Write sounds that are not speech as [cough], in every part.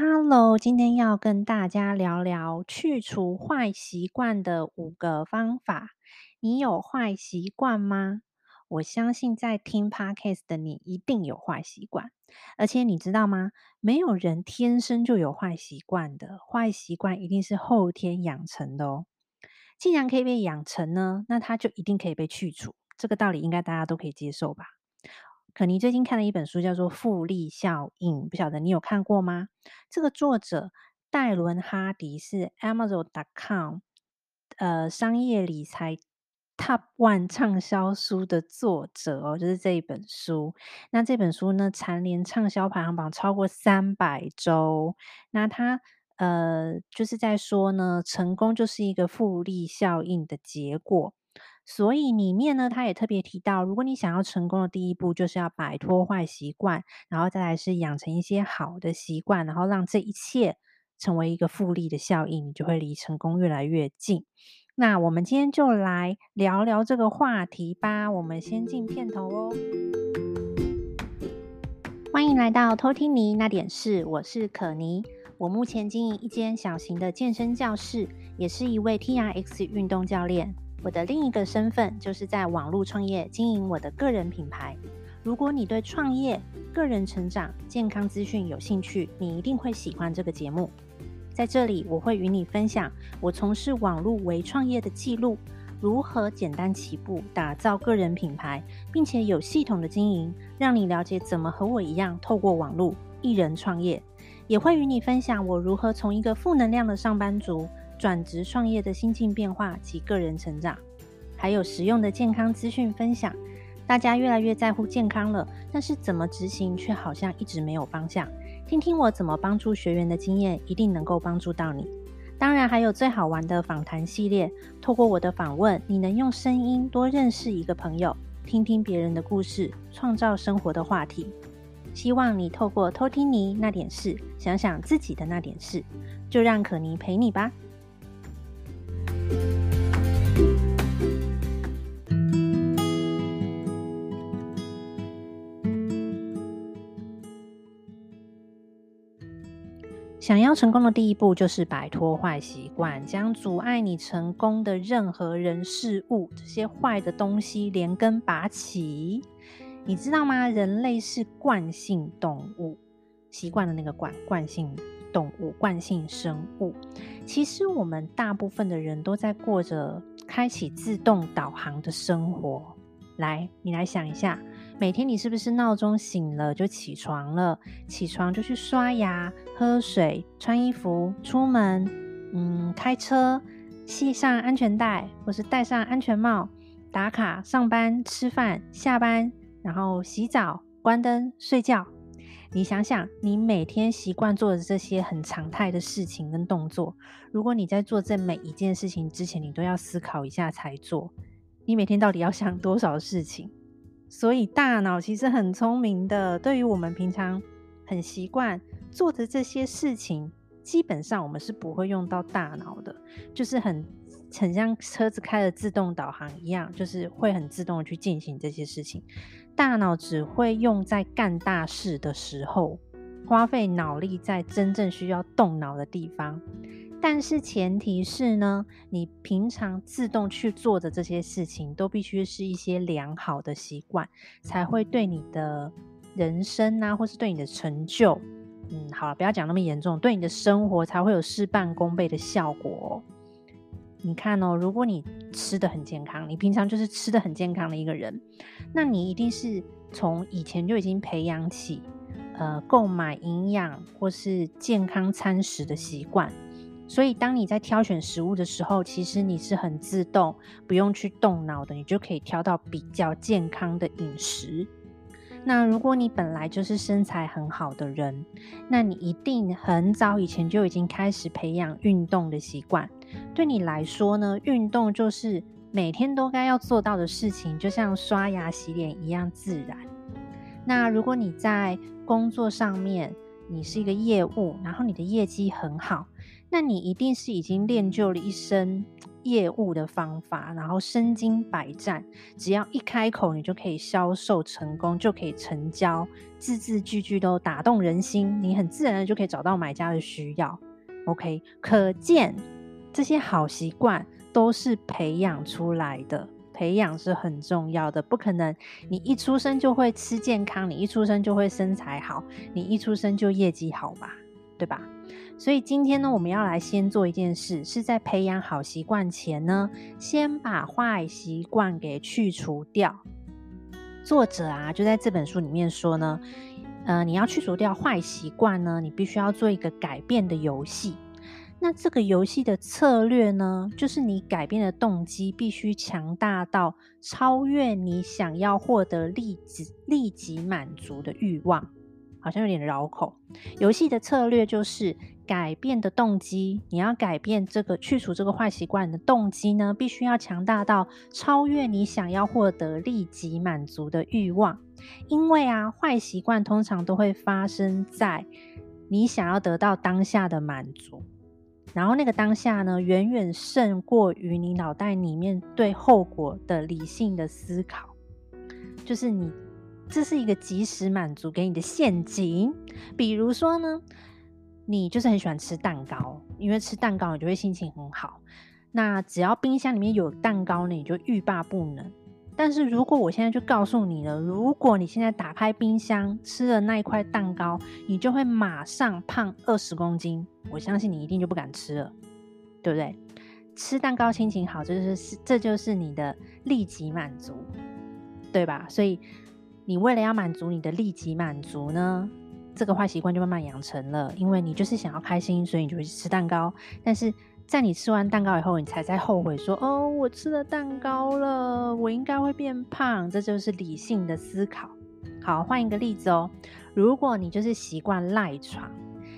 Hello，今天要跟大家聊聊去除坏习惯的五个方法。你有坏习惯吗？我相信在听 Podcast 的你一定有坏习惯，而且你知道吗？没有人天生就有坏习惯的，坏习惯一定是后天养成的哦。既然可以被养成呢，那它就一定可以被去除。这个道理应该大家都可以接受吧？可妮最近看了一本书，叫做《复利效应》，不晓得你有看过吗？这个作者戴伦哈迪是 Amazon.com 呃商业理财 Top One 畅销书的作者哦，就是这一本书。那这本书呢，蝉联畅销排行榜超过三百周。那他呃就是在说呢，成功就是一个复利效应的结果。所以里面呢，他也特别提到，如果你想要成功的第一步，就是要摆脱坏习惯，然后再来是养成一些好的习惯，然后让这一切成为一个复利的效应，你就会离成功越来越近。那我们今天就来聊聊这个话题吧。我们先进片头哦。欢迎来到偷听你那点事，我是可妮。我目前经营一间小型的健身教室，也是一位 TRX 运动教练。我的另一个身份就是在网络创业经营我的个人品牌。如果你对创业、个人成长、健康资讯有兴趣，你一定会喜欢这个节目。在这里，我会与你分享我从事网络微创业的记录，如何简单起步打造个人品牌，并且有系统的经营，让你了解怎么和我一样透过网络一人创业。也会与你分享我如何从一个负能量的上班族。转职创业的心境变化及个人成长，还有实用的健康资讯分享。大家越来越在乎健康了，但是怎么执行却好像一直没有方向。听听我怎么帮助学员的经验，一定能够帮助到你。当然还有最好玩的访谈系列，透过我的访问，你能用声音多认识一个朋友，听听别人的故事，创造生活的话题。希望你透过偷听你那点事，想想自己的那点事，就让可妮陪你吧。想要成功的第一步，就是摆脱坏习惯，将阻碍你成功的任何人事物这些坏的东西连根拔起。你知道吗？人类是惯性动物，习惯的那个惯，惯性动物，惯性生物。其实我们大部分的人都在过着开启自动导航的生活。来，你来想一下。每天你是不是闹钟醒了就起床了？起床就去刷牙、喝水、穿衣服、出门，嗯，开车、系上安全带，或是戴上安全帽，打卡、上班、吃饭、下班，然后洗澡、关灯、睡觉。你想想，你每天习惯做的这些很常态的事情跟动作，如果你在做这每一件事情之前，你都要思考一下才做，你每天到底要想多少事情？所以大脑其实很聪明的，对于我们平常很习惯做的这些事情，基本上我们是不会用到大脑的，就是很很像车子开了自动导航一样，就是会很自动的去进行这些事情。大脑只会用在干大事的时候，花费脑力在真正需要动脑的地方。但是前提是呢，你平常自动去做的这些事情，都必须是一些良好的习惯，才会对你的人生啊，或是对你的成就，嗯，好了，不要讲那么严重，对你的生活才会有事半功倍的效果。你看哦，如果你吃的很健康，你平常就是吃的很健康的一个人，那你一定是从以前就已经培养起，呃，购买营养或是健康餐食的习惯。所以，当你在挑选食物的时候，其实你是很自动，不用去动脑的，你就可以挑到比较健康的饮食。那如果你本来就是身材很好的人，那你一定很早以前就已经开始培养运动的习惯。对你来说呢，运动就是每天都该要做到的事情，就像刷牙洗脸一样自然。那如果你在工作上面，你是一个业务，然后你的业绩很好。那你一定是已经练就了一身业务的方法，然后身经百战，只要一开口，你就可以销售成功，就可以成交，字字句句都打动人心，你很自然的就可以找到买家的需要。OK，可见这些好习惯都是培养出来的。培养是很重要的，不可能你一出生就会吃健康，你一出生就会身材好，你一出生就业绩好吧，对吧？所以今天呢，我们要来先做一件事，是在培养好习惯前呢，先把坏习惯给去除掉。作者啊，就在这本书里面说呢，呃，你要去除掉坏习惯呢，你必须要做一个改变的游戏。那这个游戏的策略呢，就是你改变的动机必须强大到超越你想要获得立即立即满足的欲望，好像有点绕口。游戏的策略就是改变的动机，你要改变这个去除这个坏习惯的动机呢，必须要强大到超越你想要获得立即满足的欲望。因为啊，坏习惯通常都会发生在你想要得到当下的满足。然后那个当下呢，远远胜过于你脑袋里面对后果的理性的思考，就是你这是一个即时满足给你的陷阱。比如说呢，你就是很喜欢吃蛋糕，因为吃蛋糕你就会心情很好。那只要冰箱里面有蛋糕呢，你就欲罢不能。但是如果我现在就告诉你了，如果你现在打开冰箱吃了那一块蛋糕，你就会马上胖二十公斤，我相信你一定就不敢吃了，对不对？吃蛋糕心情好，这就是这就是你的立即满足，对吧？所以你为了要满足你的立即满足呢，这个坏习惯就慢慢养成了，因为你就是想要开心，所以你就会去吃蛋糕，但是。在你吃完蛋糕以后，你才在后悔说：“哦，我吃了蛋糕了，我应该会变胖。”这就是理性的思考。好，换一个例子哦。如果你就是习惯赖床，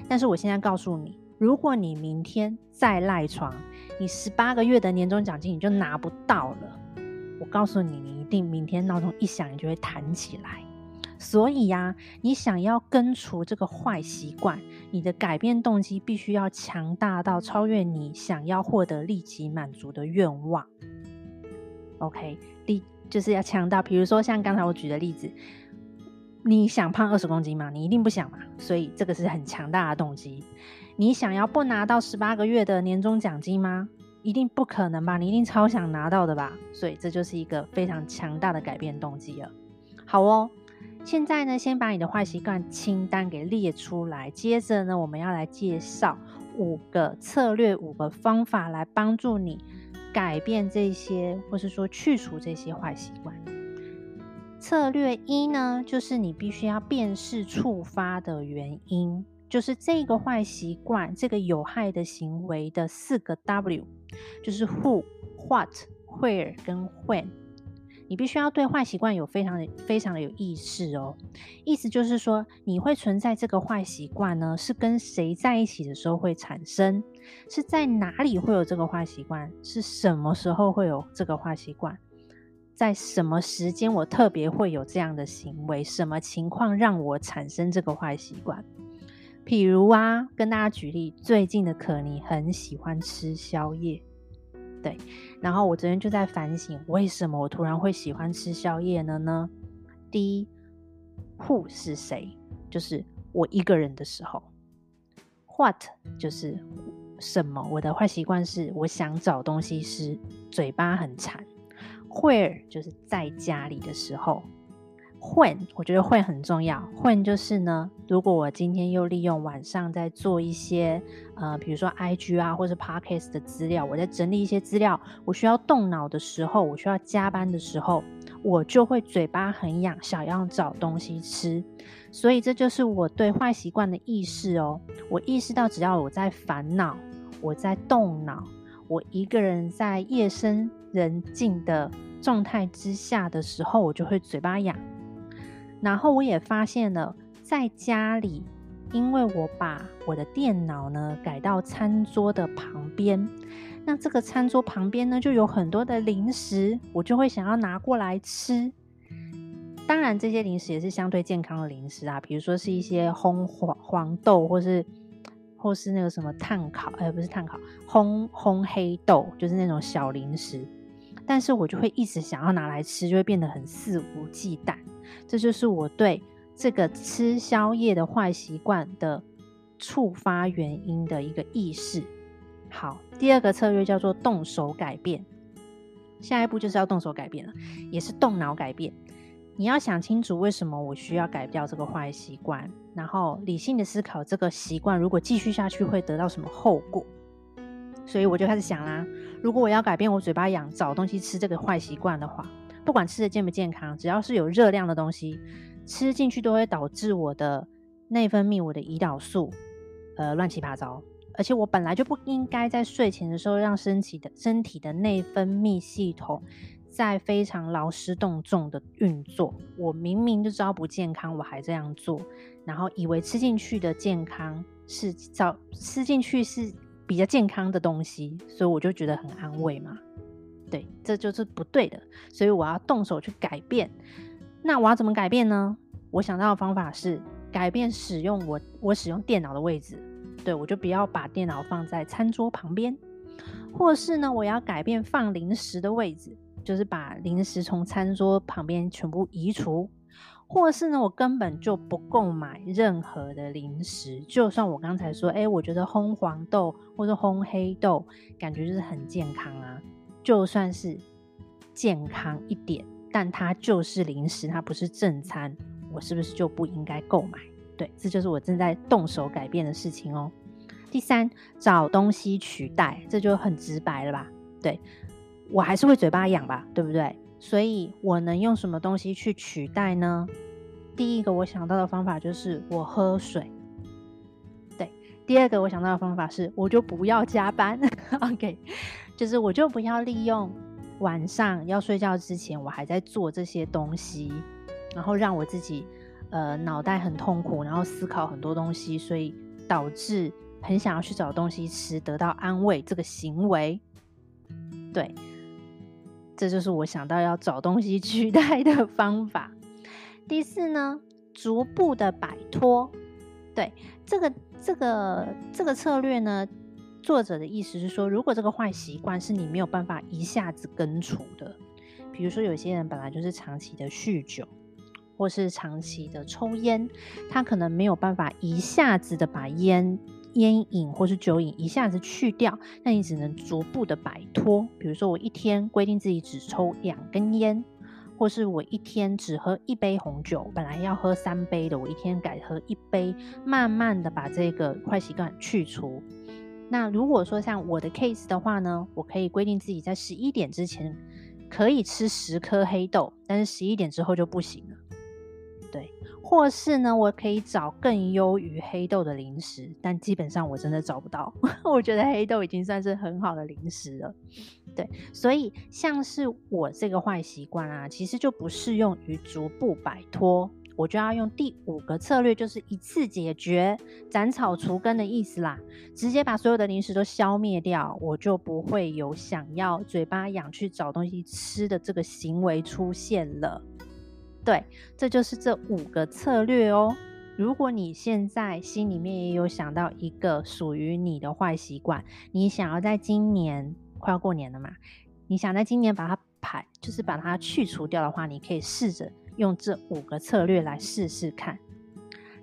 但是我现在告诉你，如果你明天再赖床，你十八个月的年终奖金你就拿不到了。我告诉你，你一定明天闹钟一响，你就会弹起来。所以呀、你想要根除这个坏习惯，你的改变动机必须要强大到超越你想要获得立即满足的愿望。OK，立就是要强大。比如说像刚才我举的例子，你想胖二十公斤吗？你一定不想嘛。所以这个是很强大的动机。你想要不拿到十八个月的年终奖金吗？一定不可能吧？你一定超想拿到的吧？所以这就是一个非常强大的改变动机了。好哦。现在呢，先把你的坏习惯清单给列出来。接着呢，我们要来介绍五个策略、五个方法来帮助你改变这些，或是说去除这些坏习惯。策略一呢，就是你必须要辨识触发的原因，就是这个坏习惯、这个有害的行为的四个 W，就是 Who、What、Where 跟 When。你必须要对坏习惯有非常、非常的有意识哦。意思就是说，你会存在这个坏习惯呢，是跟谁在一起的时候会产生？是在哪里会有这个坏习惯？是什么时候会有这个坏习惯？在什么时间我特别会有这样的行为？什么情况让我产生这个坏习惯？譬如啊，跟大家举例，最近的可妮很喜欢吃宵夜。对，然后我昨天就在反省，为什么我突然会喜欢吃宵夜了呢？第一，Who 是谁？就是我一个人的时候。What 就是什么？我的坏习惯是我想找东西吃，嘴巴很馋。Where 就是在家里的时候。混我觉得混很重要。混就是呢，如果我今天又利用晚上在做一些呃，比如说 IG 啊，或是 Podcast 的资料，我在整理一些资料，我需要动脑的时候，我需要加班的时候，我就会嘴巴很痒，想要找东西吃。所以这就是我对坏习惯的意识哦。我意识到，只要我在烦恼，我在动脑，我一个人在夜深人静的状态之下的时候，我就会嘴巴痒。然后我也发现了，在家里，因为我把我的电脑呢改到餐桌的旁边，那这个餐桌旁边呢就有很多的零食，我就会想要拿过来吃。当然，这些零食也是相对健康的零食啊，比如说是一些烘黄黄豆或是或是那个什么炭烤，呃，不是炭烤，烘烘黑豆，就是那种小零食。但是我就会一直想要拿来吃，就会变得很肆无忌惮。这就是我对这个吃宵夜的坏习惯的触发原因的一个意识。好，第二个策略叫做动手改变。下一步就是要动手改变了，也是动脑改变。你要想清楚为什么我需要改掉这个坏习惯，然后理性的思考这个习惯如果继续下去会得到什么后果。所以我就开始想啦，如果我要改变我嘴巴痒找东西吃这个坏习惯的话，不管吃的健不健康，只要是有热量的东西吃进去，都会导致我的内分泌、我的胰岛素，呃，乱七八糟。而且我本来就不应该在睡前的时候让身体的身体的内分泌系统在非常劳师动众的运作。我明明就知道不健康，我还这样做，然后以为吃进去的健康是早吃进去是。比较健康的东西，所以我就觉得很安慰嘛。对，这就是不对的，所以我要动手去改变。那我要怎么改变呢？我想到的方法是改变使用我我使用电脑的位置。对，我就不要把电脑放在餐桌旁边，或是呢，我要改变放零食的位置，就是把零食从餐桌旁边全部移除。或是呢，我根本就不购买任何的零食。就算我刚才说，哎，我觉得烘黄豆或者烘黑豆，感觉就是很健康啊。就算是健康一点，但它就是零食，它不是正餐，我是不是就不应该购买？对，这就是我正在动手改变的事情哦。第三，找东西取代，这就很直白了吧？对，我还是会嘴巴痒吧，对不对？所以我能用什么东西去取代呢？第一个我想到的方法就是我喝水。对，第二个我想到的方法是我就不要加班。OK，[laughs] 就是我就不要利用晚上要睡觉之前我还在做这些东西，然后让我自己呃脑袋很痛苦，然后思考很多东西，所以导致很想要去找东西吃，得到安慰这个行为。对。这就是我想到要找东西取代的方法。第四呢，逐步的摆脱。对，这个这个这个策略呢，作者的意思是说，如果这个坏习惯是你没有办法一下子根除的，比如说有些人本来就是长期的酗酒，或是长期的抽烟，他可能没有办法一下子的把烟。烟瘾或是酒瘾一下子去掉，那你只能逐步的摆脱。比如说，我一天规定自己只抽两根烟，或是我一天只喝一杯红酒，本来要喝三杯的，我一天改喝一杯，慢慢的把这个坏习惯去除。那如果说像我的 case 的话呢，我可以规定自己在十一点之前可以吃十颗黑豆，但是十一点之后就不行了。对，或是呢，我可以找更优于黑豆的零食，但基本上我真的找不到。[laughs] 我觉得黑豆已经算是很好的零食了。对，所以像是我这个坏习惯啊，其实就不适用于逐步摆脱，我就要用第五个策略，就是一次解决，斩草除根的意思啦，直接把所有的零食都消灭掉，我就不会有想要嘴巴痒去找东西吃的这个行为出现了。对，这就是这五个策略哦。如果你现在心里面也有想到一个属于你的坏习惯，你想要在今年快要过年了嘛，你想在今年把它排，就是把它去除掉的话，你可以试着用这五个策略来试试看。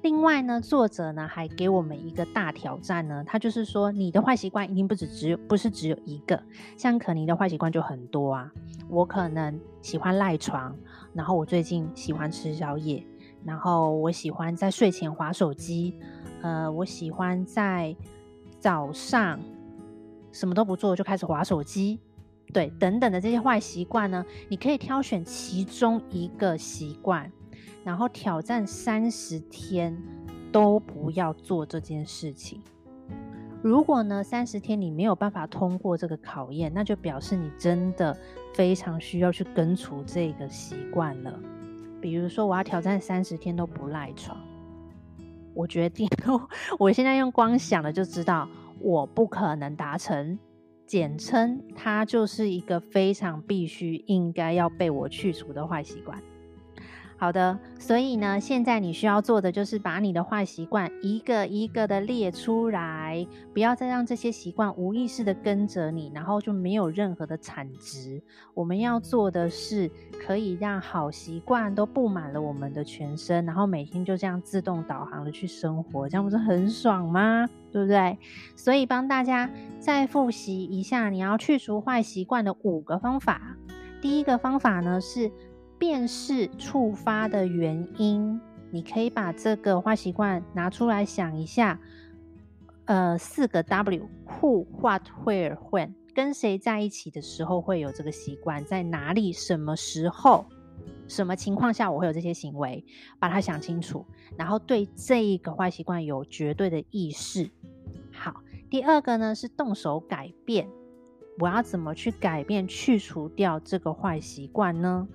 另外呢，作者呢还给我们一个大挑战呢，他就是说，你的坏习惯一定不只只有，不是只有一个，像可妮的坏习惯就很多啊。我可能喜欢赖床，然后我最近喜欢吃宵夜，然后我喜欢在睡前划手机，呃，我喜欢在早上什么都不做就开始划手机，对，等等的这些坏习惯呢，你可以挑选其中一个习惯。然后挑战三十天都不要做这件事情。如果呢，三十天你没有办法通过这个考验，那就表示你真的非常需要去根除这个习惯了。比如说，我要挑战三十天都不赖床，我决定，[laughs] 我现在用光想了就知道我不可能达成。简称，它就是一个非常必须应该要被我去除的坏习惯。好的，所以呢，现在你需要做的就是把你的坏习惯一个一个的列出来，不要再让这些习惯无意识的跟着你，然后就没有任何的产值。我们要做的是，可以让好习惯都布满了我们的全身，然后每天就这样自动导航的去生活，这样不是很爽吗？对不对？所以帮大家再复习一下，你要去除坏习惯的五个方法。第一个方法呢是。辨识触发的原因，你可以把这个坏习惯拿出来想一下。呃，四个 W：Who、What、Where、When，跟谁在一起的时候会有这个习惯？在哪里？什么时候？什么情况下我会有这些行为？把它想清楚，然后对这一个坏习惯有绝对的意识。好，第二个呢是动手改变。我要怎么去改变、去除掉这个坏习惯呢？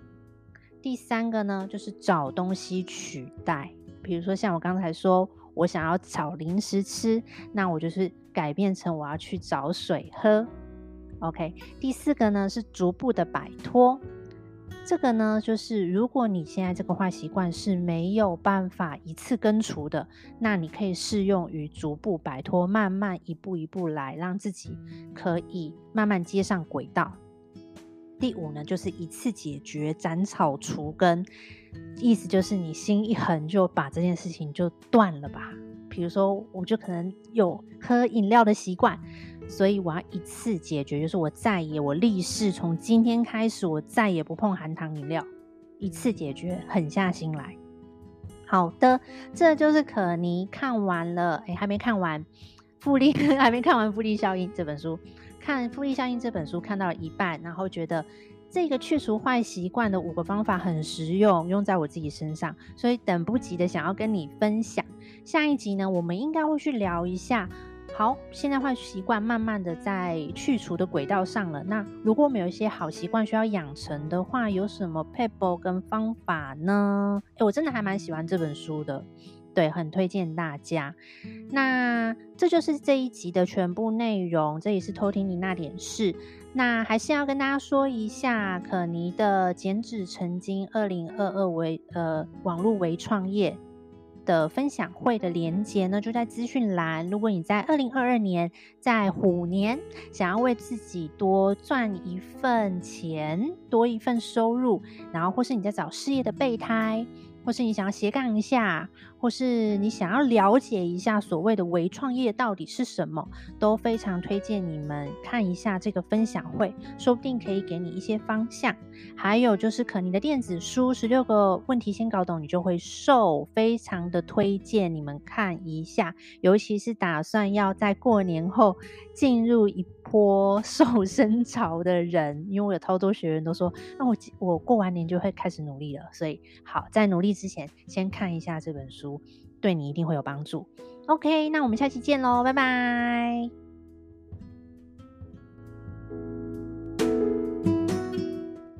第三个呢，就是找东西取代，比如说像我刚才说，我想要找零食吃，那我就是改变成我要去找水喝。OK，第四个呢是逐步的摆脱，这个呢就是如果你现在这个坏习惯是没有办法一次根除的，那你可以适用于逐步摆脱，慢慢一步一步来，让自己可以慢慢接上轨道。第五呢，就是一次解决，斩草除根，意思就是你心一横，就把这件事情就断了吧。比如说，我就可能有喝饮料的习惯，所以我要一次解决，就是我再也我立誓从今天开始，我再也不碰含糖饮料，一次解决，狠下心来。好的，这就是可妮看完了，诶，还没看完，复利 [laughs] 还没看完，复利效应这本书。看《复利效应》这本书看到了一半，然后觉得这个去除坏习惯的五个方法很实用，用在我自己身上，所以等不及的想要跟你分享。下一集呢，我们应该会去聊一下。好，现在坏习惯慢慢的在去除的轨道上了。那如果我们有一些好习惯需要养成的话，有什么撇步跟方法呢？诶，我真的还蛮喜欢这本书的。对，很推荐大家。那这就是这一集的全部内容。这也是偷听你那点事。那还是要跟大家说一下，可妮的减脂成金二零二二微呃网络微创业的分享会的连结呢，就在资讯栏。如果你在二零二二年在虎年想要为自己多赚一份钱，多一份收入，然后或是你在找事业的备胎。或是你想要斜杠一下，或是你想要了解一下所谓的微创业到底是什么，都非常推荐你们看一下这个分享会，说不定可以给你一些方向。还有就是可妮的电子书《十六个问题先搞懂你就会瘦》，非常的推荐你们看一下，尤其是打算要在过年后进入一波 [laughs] 瘦身潮的人，因为我有超多学员都说，那我我过完年就会开始努力了，所以好，在努力之前先看一下这本书对你一定会有帮助。OK，那我们下期见喽，拜拜。